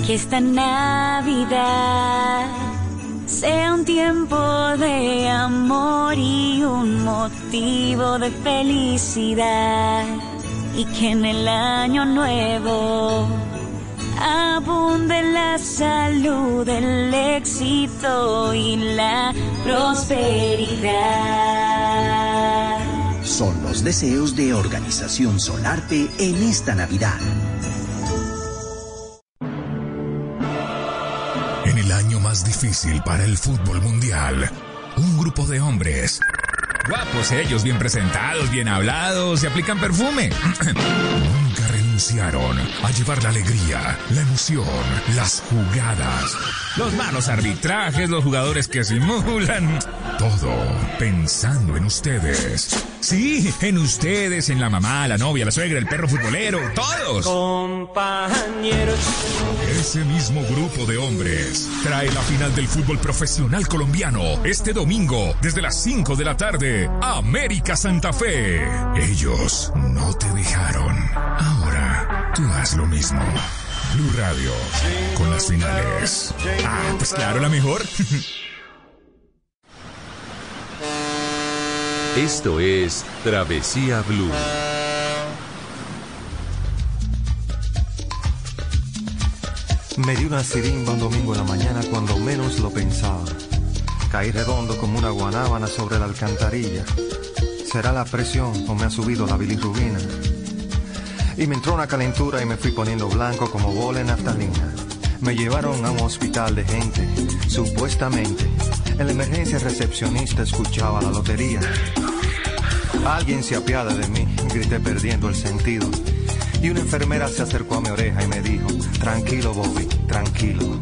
Speaker 14: Que esta Navidad sea un tiempo de amor y un motivo de felicidad. Y que en el año nuevo abunde la salud, el éxito y la prosperidad.
Speaker 15: Son los deseos de Organización Solarte en esta Navidad.
Speaker 16: En el año más difícil para el fútbol mundial, un grupo de hombres, guapos ellos, bien presentados, bien hablados, se aplican perfume, [clears throat] nunca renunciaron a llevar la alegría, la emoción, las jugadas, los malos arbitrajes, los jugadores que simulan, todo pensando en ustedes. Sí, en ustedes, en la mamá, la novia, la suegra, el perro futbolero, todos.
Speaker 17: Compañeros.
Speaker 16: Ese mismo grupo de hombres trae la final del fútbol profesional colombiano este domingo desde las 5 de la tarde. América Santa Fe. Ellos no te dejaron. Ahora tú haz lo mismo. Blue Radio con las finales. Ah, pues claro, la mejor. [laughs]
Speaker 3: Esto es Travesía Blue.
Speaker 18: Me dio una sirimba un domingo en la mañana cuando menos lo pensaba. Caí redondo como una guanábana sobre la alcantarilla. ¿Será la presión o me ha subido la bilirrubina? Y me entró una calentura y me fui poniendo blanco como bola en naftalina. Me llevaron a un hospital de gente, supuestamente. En la emergencia recepcionista escuchaba la lotería. Alguien se apiada de mí, grité perdiendo el sentido. Y una enfermera se acercó a mi oreja y me dijo, tranquilo Bobby, tranquilo.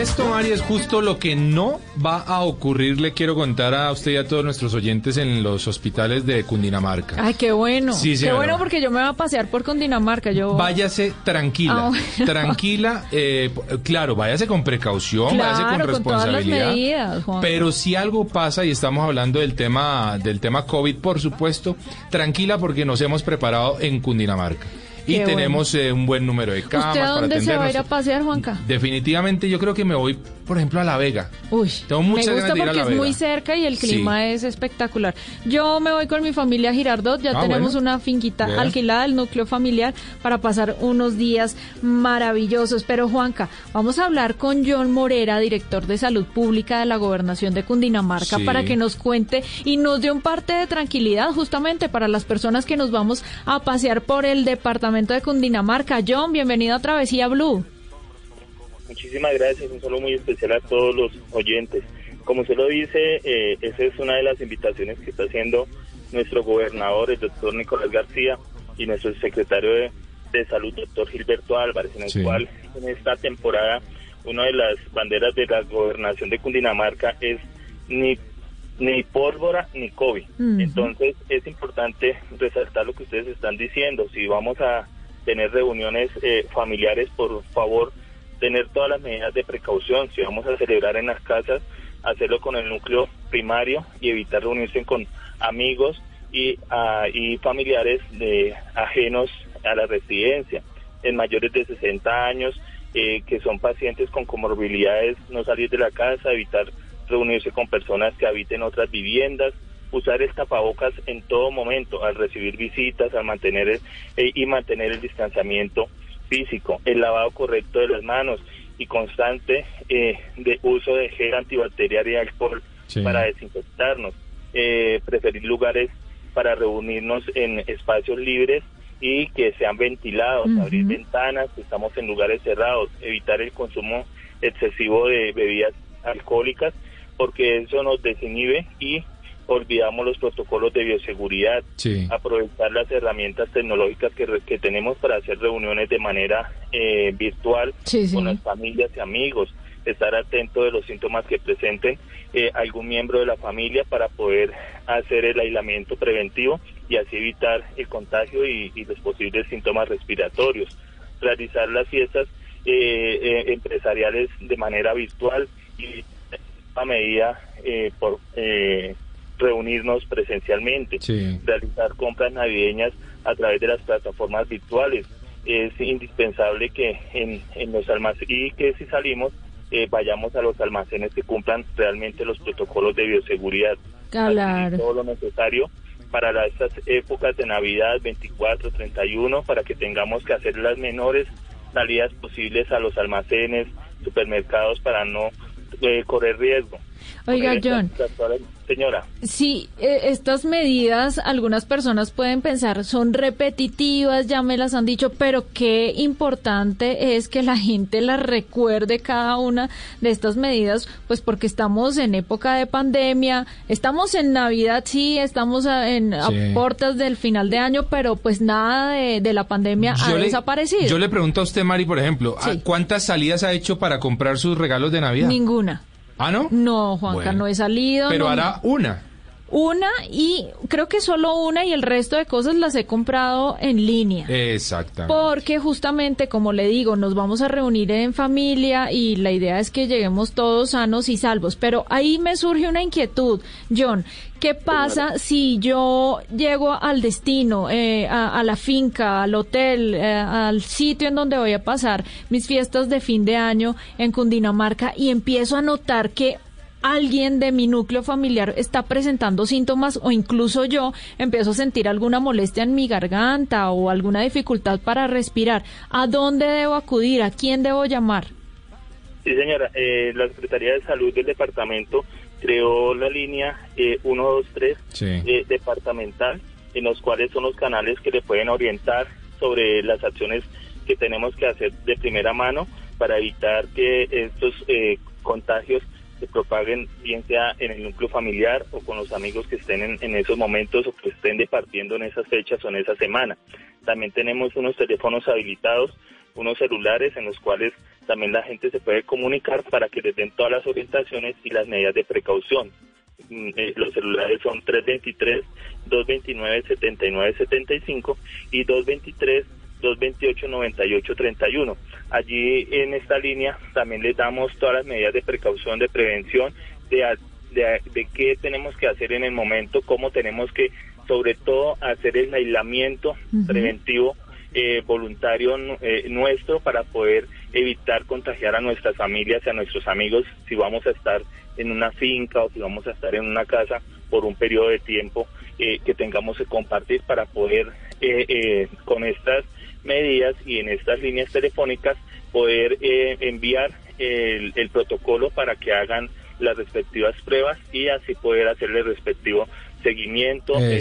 Speaker 4: Esto, Mari, es justo lo que no va a ocurrir, le quiero contar a usted y a todos nuestros oyentes en los hospitales de Cundinamarca.
Speaker 5: Ay, qué bueno.
Speaker 4: Sí,
Speaker 5: qué bueno porque yo me voy a pasear por Cundinamarca. Yo
Speaker 4: Váyase tranquila,
Speaker 5: Ah, [laughs]
Speaker 4: tranquila, eh, claro, váyase con precaución, váyase con responsabilidad.
Speaker 5: medidas.
Speaker 4: Pero si algo pasa y estamos hablando del tema del tema COVID, por supuesto, tranquila porque nos hemos preparado en Cundinamarca y tenemos eh, un buen número de camas
Speaker 5: ¿Usted a
Speaker 4: para
Speaker 5: dónde se va a ir a pasear, Juanca?
Speaker 4: Definitivamente yo creo que me voy, por ejemplo, a La Vega.
Speaker 5: Uy,
Speaker 4: Tengo
Speaker 5: me gusta porque es
Speaker 4: Vega.
Speaker 5: muy cerca y el clima es espectacular. Yo me voy con mi familia a Girardot, ya
Speaker 4: Ah,
Speaker 5: tenemos
Speaker 4: bueno.
Speaker 5: una finquita alquilada, el núcleo familiar, para pasar unos días maravillosos. Pero Juanca, vamos a hablar con John Morera, director de Salud Pública de la Gobernación de Cundinamarca,
Speaker 19: Sí.
Speaker 5: para que nos cuente y nos dé un parte de tranquilidad justamente para las personas que nos vamos a pasear por el departamento de Cundinamarca. John, bienvenido a Travesía Blue.
Speaker 19: Muchísimas gracias, un saludo muy especial a todos los oyentes. Como se lo dice, eh, esa es una de las invitaciones que está haciendo nuestro gobernador, el doctor Nicolás García, y nuestro secretario de, de Salud, doctor Gilberto Álvarez, en el
Speaker 20: Sí.
Speaker 19: cual en esta temporada una de las banderas de la gobernación de Cundinamarca es ni, ni pólvora ni COVID. Entonces es importante resaltar lo que ustedes están diciendo. Si vamos a tener reuniones eh, familiares, por favor, tener todas las medidas de precaución. Si vamos a celebrar en las casas, hacerlo con el núcleo primario y evitar reunirse con amigos y, ah, y familiares de ajenos a la residencia. En mayores de 60 años, eh, que son pacientes con comorbilidades, no salir de la casa, evitar reunirse con personas que habiten otras viviendas, usar el tapabocas en todo momento, al recibir visitas, al mantener el- eh, y mantener el distanciamiento físico, el lavado correcto de las manos y constante eh, de uso de gel antibacterial y alcohol
Speaker 4: Sí.
Speaker 19: para desinfectarnos, eh, preferir lugares para reunirnos en espacios libres y que sean ventilados, abrir ventanas, si estamos en lugares cerrados, evitar el consumo excesivo de bebidas alcohólicas, porque eso nos desinhibe y olvidamos los protocolos de bioseguridad,
Speaker 4: Sí.
Speaker 19: aprovechar las herramientas tecnológicas que, que tenemos para hacer reuniones de manera eh, virtual
Speaker 5: Sí, sí.
Speaker 19: con las familias y amigos, estar atento de los síntomas que presenten eh, algún miembro de la familia para poder hacer el aislamiento preventivo y así evitar el contagio y, y los posibles síntomas respiratorios. Realizar las fiestas eh, eh, empresariales de manera virtual y a medida eh, por eh, reunirnos presencialmente
Speaker 4: Sí.
Speaker 19: realizar compras navideñas a través de las plataformas virtuales. Es indispensable que en, en los almacenes y que si salimos eh, vayamos a los almacenes que cumplan realmente los protocolos de bioseguridad.
Speaker 5: Claro.
Speaker 19: Todo lo necesario para la- estas épocas de Navidad 24, 31, para que tengamos que hacer las menores salidas posibles a los almacenes, supermercados para no eh, correr riesgo.
Speaker 5: Oiga, John.
Speaker 19: Señora.
Speaker 5: Sí, eh, estas medidas, algunas personas pueden pensar, son repetitivas, ya me las han dicho, pero qué importante es que la gente las recuerde cada una de estas medidas, pues porque estamos en época de pandemia, estamos en Navidad, sí, estamos a, en, a
Speaker 4: Sí.
Speaker 5: puertas del final de año, pero pues nada de, de la pandemia ha
Speaker 4: le,
Speaker 5: desaparecido.
Speaker 4: yo le pregunto a usted, Mari, por ejemplo, ¿a
Speaker 5: Sí.
Speaker 4: ¿cuántas salidas ha hecho para comprar sus regalos de Navidad?
Speaker 5: Ninguna.
Speaker 4: ¿Ah, no?
Speaker 5: No, Juanca,
Speaker 4: Bueno.
Speaker 5: no he salido.
Speaker 4: Pero
Speaker 5: no-
Speaker 4: hará una.
Speaker 5: Una y creo que solo una y el resto de cosas las he comprado en línea.
Speaker 4: Exactamente.
Speaker 5: Porque justamente, como le digo, nos vamos a reunir en familia y la idea es que lleguemos todos sanos y salvos. Pero ahí me surge una inquietud, John. ¿Qué pasa si yo llego al destino, eh, a, a la finca, al hotel, eh, al sitio en donde voy a pasar mis fiestas de fin de año en Cundinamarca y empiezo a notar que alguien de mi núcleo familiar está presentando síntomas o incluso yo empiezo a sentir alguna molestia en mi garganta o alguna dificultad para respirar, ¿a dónde debo acudir? ¿A quién debo llamar?
Speaker 19: Sí, señora. Eh, la Secretaría de Salud del departamento creó la línea eh, 123
Speaker 4: Sí.
Speaker 19: eh, departamental, en los cuales son los canales que le pueden orientar sobre las acciones que tenemos que hacer de primera mano para evitar que estos eh, contagios se propaguen, bien sea en el núcleo familiar o con los amigos que estén en, en esos momentos o que estén departiendo en esas fechas o en esa semana. También tenemos unos teléfonos habilitados, unos celulares en los cuales también la gente se puede comunicar para que les den todas las orientaciones y las medidas de precaución. Mm, eh, los celulares son 323-229-7975 y 223-228-9831. Allí en esta línea también les damos todas las medidas de precaución, de prevención, de, de, de qué tenemos que hacer en el momento, cómo tenemos que, sobre todo, hacer el aislamiento preventivo eh, voluntario eh, nuestro para poder evitar contagiar a nuestras familias y a nuestros amigos si vamos a estar en una finca o si vamos a estar en una casa por un periodo de tiempo eh, que tengamos que compartir para poder eh, eh, con estas medidas y en estas líneas telefónicas poder eh, enviar el, el protocolo para que hagan las respectivas pruebas y así poder hacerle el respectivo seguimiento eh,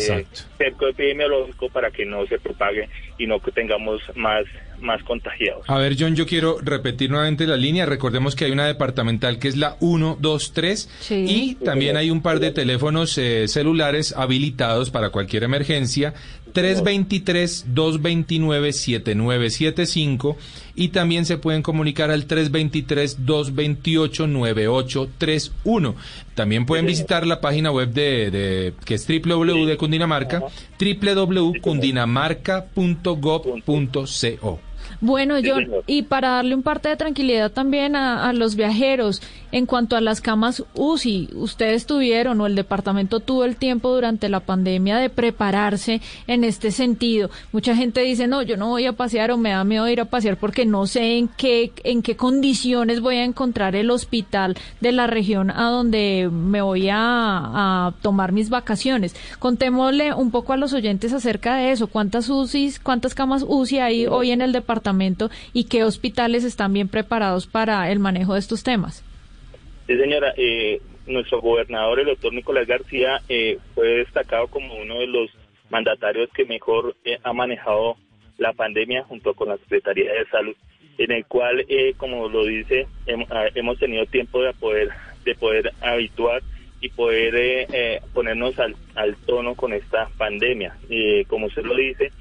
Speaker 19: cerco epidemiológico para que no se propague y no que tengamos más más contagiados.
Speaker 4: A ver, John, yo quiero repetir nuevamente la línea. Recordemos que hay una departamental que es la 123
Speaker 5: Sí.
Speaker 4: y también hay un par de teléfonos eh, celulares habilitados para cualquier emergencia. 323-229-7975 y también se pueden comunicar al 323-228-9831. También pueden visitar la página web de, de- que es www de Cundinamarca, www.cundinamarca.gov.co.
Speaker 5: Bueno, John, y para darle un parte de tranquilidad también a, a los viajeros, En cuanto a las camas UCI, ustedes tuvieron o el departamento tuvo el tiempo durante la pandemia de prepararse en este sentido. Mucha gente dice, no, yo no voy a pasear o me da miedo ir a pasear porque no sé en qué, en qué condiciones voy a encontrar el hospital de la región a donde me voy a, tomar mis vacaciones. Contémosle un poco a los oyentes acerca de eso. ¿Cuántas UCIs, cuántas camas UCI hay hoy en el departamento y qué hospitales están bien preparados para el manejo de estos temas?
Speaker 19: Sí, señora, eh, nuestro gobernador, el doctor Nicolás García, eh, fue destacado como uno de los mandatarios que mejor eh, ha manejado la pandemia junto con la Secretaría de Salud, en el cual, eh, como lo dice, ah, hemos tenido tiempo de poder, de poder habituar y poder eh, eh, ponernos al, al tono con esta pandemia. Eh, como usted lo dice,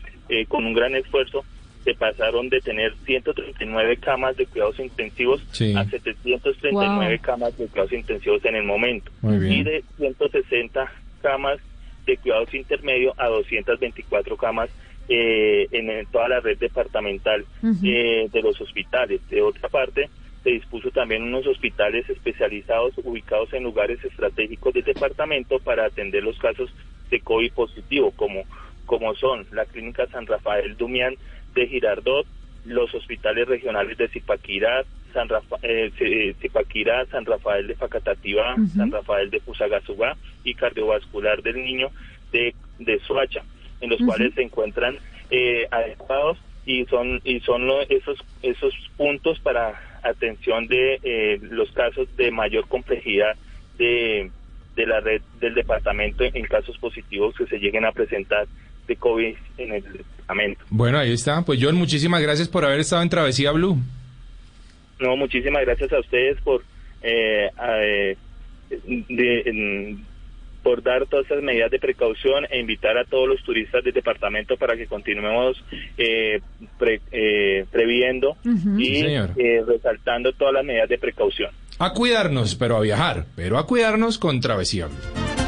Speaker 19: con un gran esfuerzo se pasaron de tener 139 camas de cuidados intensivos
Speaker 4: Sí.
Speaker 19: a 739
Speaker 4: Wow.
Speaker 19: camas de cuidados intensivos en el momento
Speaker 4: Muy bien.
Speaker 19: y de 160 camas de cuidados intermedios a 224 camas eh, en, en toda la red departamental eh, de los hospitales. De otra parte, se dispuso también unos hospitales especializados ubicados en lugares estratégicos del departamento para atender los casos de COVID positivo, como, como son la Clínica San Rafael Dumián de Girardot, los hospitales regionales de Zipaquirá, San Rafa- eh, Zi- Zipaquirá, San Rafael de Facatativá. San Rafael de Fusagasugá y Cardiovascular del Niño de, de Soacha, en los cuales se encuentran eh, adecuados y son y son lo- esos esos puntos para atención de eh, los casos de mayor complejidad de, de la red del departamento en casos positivos que se lleguen a presentar de COVID en el departamento.
Speaker 4: Bueno, ahí está. Pues John, muchísimas gracias por haber estado en Travesía Blue.
Speaker 19: No, muchísimas gracias a ustedes por eh, a- eh, de- por dar todas esas medidas de precaución e invitar a todos los turistas del departamento para que continuemos eh, pre- eh, previendo y eh, resaltando todas las medidas de precaución.
Speaker 4: A cuidarnos, pero a viajar. Pero a cuidarnos con Travesía Blue.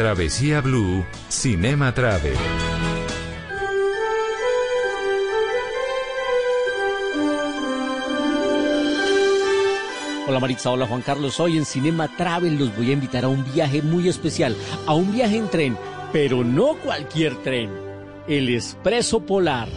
Speaker 3: Travesía Blue, Cinema Travel.
Speaker 21: Hola Maritza, hola Juan Carlos. Hoy en Cinema Travel los voy a invitar a un viaje muy especial, a un viaje en tren, pero no cualquier tren, el Expreso Polar.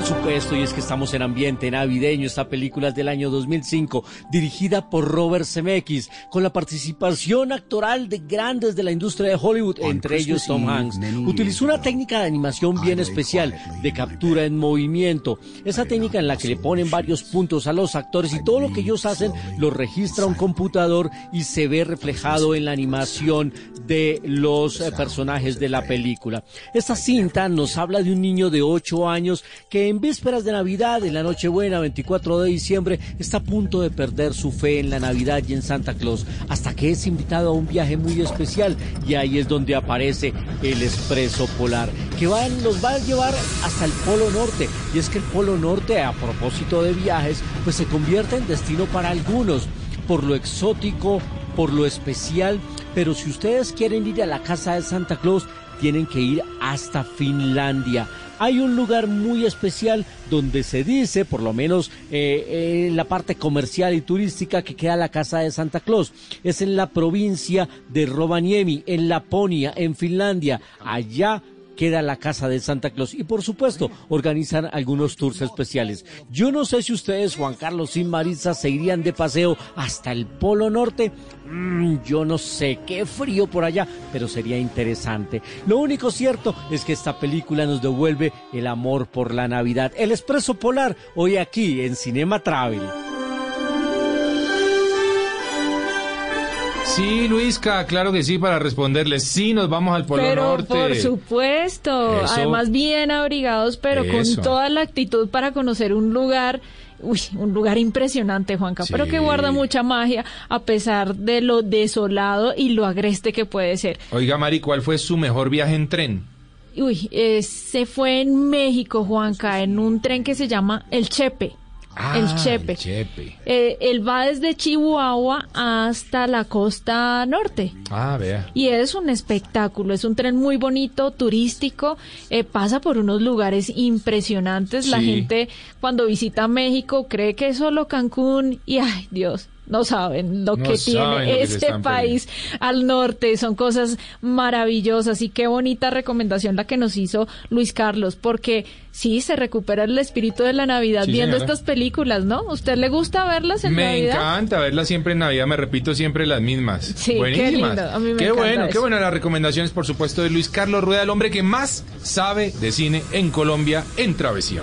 Speaker 21: Por supuesto, y es que estamos en ambiente navideño. Esta película es del año 2005, dirigida por Robert Zemeckis, con la participación actoral de grandes de la industria de Hollywood, entre ellos Tom Hanks. Utilizó una técnica de animación bien especial, de captura en movimiento. Esa técnica en la que le ponen varios puntos a los actores y todo lo que ellos hacen lo registra un computador y se ve reflejado en la animación de los eh, personajes de la película. Esta cinta nos habla de un niño de 8 años que en vísperas de Navidad, en la Nochebuena, 24 de diciembre, está a punto de perder su fe en la Navidad y en Santa Claus, hasta que es invitado a un viaje muy especial y ahí es donde aparece el Expreso Polar, que va, los va a llevar hasta el Polo Norte. Y es que el Polo Norte, a propósito de viajes, pues se convierte en destino para algunos, por lo exótico, por lo especial, pero si ustedes quieren ir a la casa de Santa Claus, tienen que ir hasta Finlandia. Hay un lugar muy especial donde se dice, por lo menos eh, en la parte comercial y turística, que queda la casa de Santa Claus. Es en la provincia de Rovaniemi, en Laponia, en Finlandia. Allá queda la casa de Santa Claus y por supuesto organizan algunos tours especiales. Yo no sé si ustedes, Juan Carlos y Marisa, se irían de paseo hasta el Polo Norte. Mm, yo no sé, qué frío por allá, pero sería interesante. Lo único cierto es que esta película nos devuelve el amor por la Navidad. El Expreso Polar, hoy aquí en Cinema Travel.
Speaker 4: Sí, Luisca, claro que sí, para responderles. Sí, nos vamos al Polo
Speaker 5: pero
Speaker 4: Norte.
Speaker 5: por supuesto,
Speaker 4: Eso.
Speaker 5: además bien abrigados, pero
Speaker 4: Eso.
Speaker 5: con toda la actitud para conocer un lugar, uy, un lugar impresionante, Juanca, pero que guarda mucha magia a pesar de lo desolado y lo agreste que puede ser.
Speaker 4: Oiga, Mari, ¿cuál fue su mejor viaje en tren?
Speaker 5: Uy, eh, se fue en México, Juanca, en un tren que se llama El Chepe. El Chepe.
Speaker 4: Ah, Chepe.
Speaker 5: Eh, él va desde Chihuahua hasta la costa norte.
Speaker 4: Ah, vea.
Speaker 5: Y es un espectáculo, es un tren muy bonito, turístico, eh, pasa por unos lugares impresionantes. La gente cuando visita México cree que es solo Cancún y, ay Dios, no saben lo
Speaker 4: No
Speaker 5: que
Speaker 4: saben lo
Speaker 5: tiene
Speaker 4: se
Speaker 5: este país al norte. Son cosas maravillosas y qué bonita recomendación la que nos hizo Luis Carlos, porque sí, se recupera el espíritu de la Navidad
Speaker 4: Sí,
Speaker 5: viendo
Speaker 4: señora.
Speaker 5: estas películas, ¿no? ¿Usted le gusta verlas en
Speaker 4: Me
Speaker 5: Navidad?
Speaker 4: encanta verlas siempre en Navidad, me repito siempre las mismas.
Speaker 5: Sí, qué
Speaker 4: Buenísimas.
Speaker 5: lindo, a mí me
Speaker 4: Qué bueno, qué bueno las recomendaciones, por supuesto, de Luis Carlos Rueda, el hombre que más sabe de cine en Colombia en Travesía.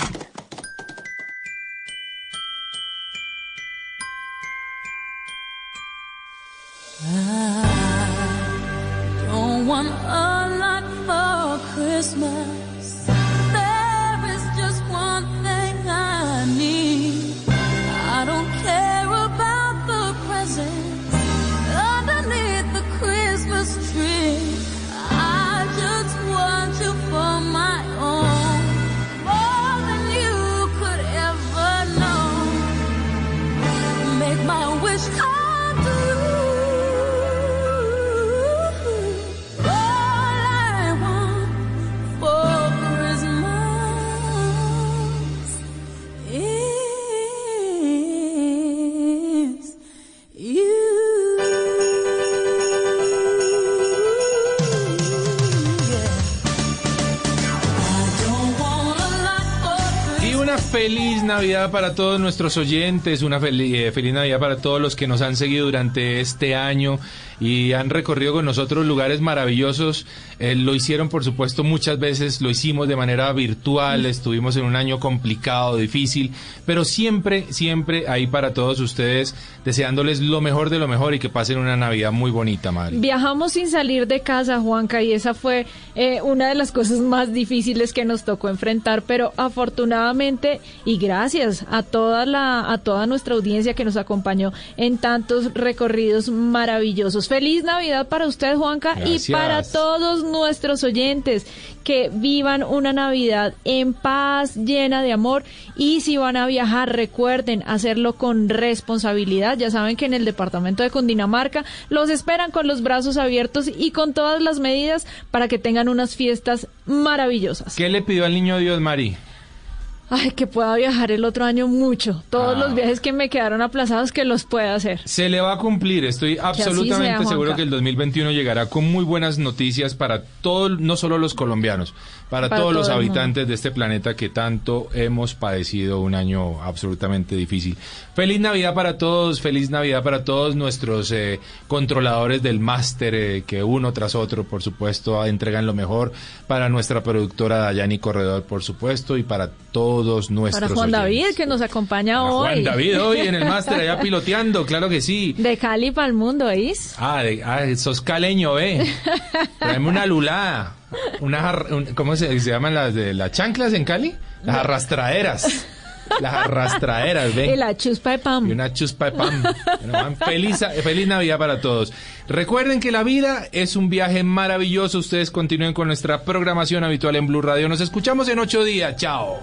Speaker 4: Para todos nuestros oyentes, una eh, feliz Navidad para todos los que nos han seguido durante este año y han recorrido con nosotros lugares maravillosos. Eh, lo hicieron, por supuesto, muchas veces, lo hicimos de manera virtual, estuvimos en un año complicado, difícil, pero siempre, siempre ahí para todos ustedes, deseándoles lo mejor de lo mejor y que pasen una Navidad muy bonita, Mari.
Speaker 5: Viajamos sin salir de casa, Juanca, y esa fue eh, una de las cosas más difíciles que nos tocó enfrentar, pero afortunadamente y gracias a toda la a toda nuestra audiencia que nos acompañó en tantos recorridos maravillosos. Feliz Navidad para usted, Juanca,
Speaker 4: Gracias.
Speaker 5: y para todos nuestros oyentes que vivan una Navidad en paz, llena de amor y si van a viajar, recuerden hacerlo con responsabilidad. Ya saben que en el departamento de Cundinamarca los esperan con los brazos abiertos y con todas las medidas para que tengan unas fiestas maravillosas.
Speaker 4: ¿Qué le pidió al niño Dios, Mari?
Speaker 5: Ay, que pueda viajar el otro año mucho. Todos
Speaker 4: Ah.
Speaker 5: los viajes que me quedaron aplazados que los pueda hacer.
Speaker 4: Se le va a cumplir, estoy absolutamente
Speaker 5: sea,
Speaker 4: seguro que el 2021 llegará con muy buenas noticias para todos, no solo los colombianos, para,
Speaker 5: Para
Speaker 4: todos los
Speaker 5: todo
Speaker 4: habitantes de este planeta que tanto hemos padecido un año absolutamente difícil. Feliz Navidad para todos, feliz Navidad para todos nuestros eh, controladores del máster eh, que uno tras otro, por supuesto, entregan lo mejor, para nuestra productora Dayani Corredor, por supuesto, y para todos nuestros
Speaker 5: Para Juan
Speaker 4: oyentes.
Speaker 5: David, que nos acompaña
Speaker 4: Para
Speaker 5: hoy.
Speaker 4: Juan David hoy en el máster allá [laughs] piloteando, claro que sí.
Speaker 5: De Cali para el mundo, ¿oís?
Speaker 4: Ah, de- ah, sos caleño, ve. [laughs] Tráeme una lulada. Una, un- ¿Cómo se, se llaman las de las chanclas en Cali? Las arrastraderas. Las arrastraderas,
Speaker 5: Y
Speaker 4: ven.
Speaker 5: la chuspa de pan.
Speaker 4: Y una chuspa de. Bueno, man, feliz, feliz Navidad para todos. Recuerden que la vida es un viaje maravilloso. Ustedes continúen con nuestra programación habitual en Blue Radio. Nos escuchamos en ocho días. Chao.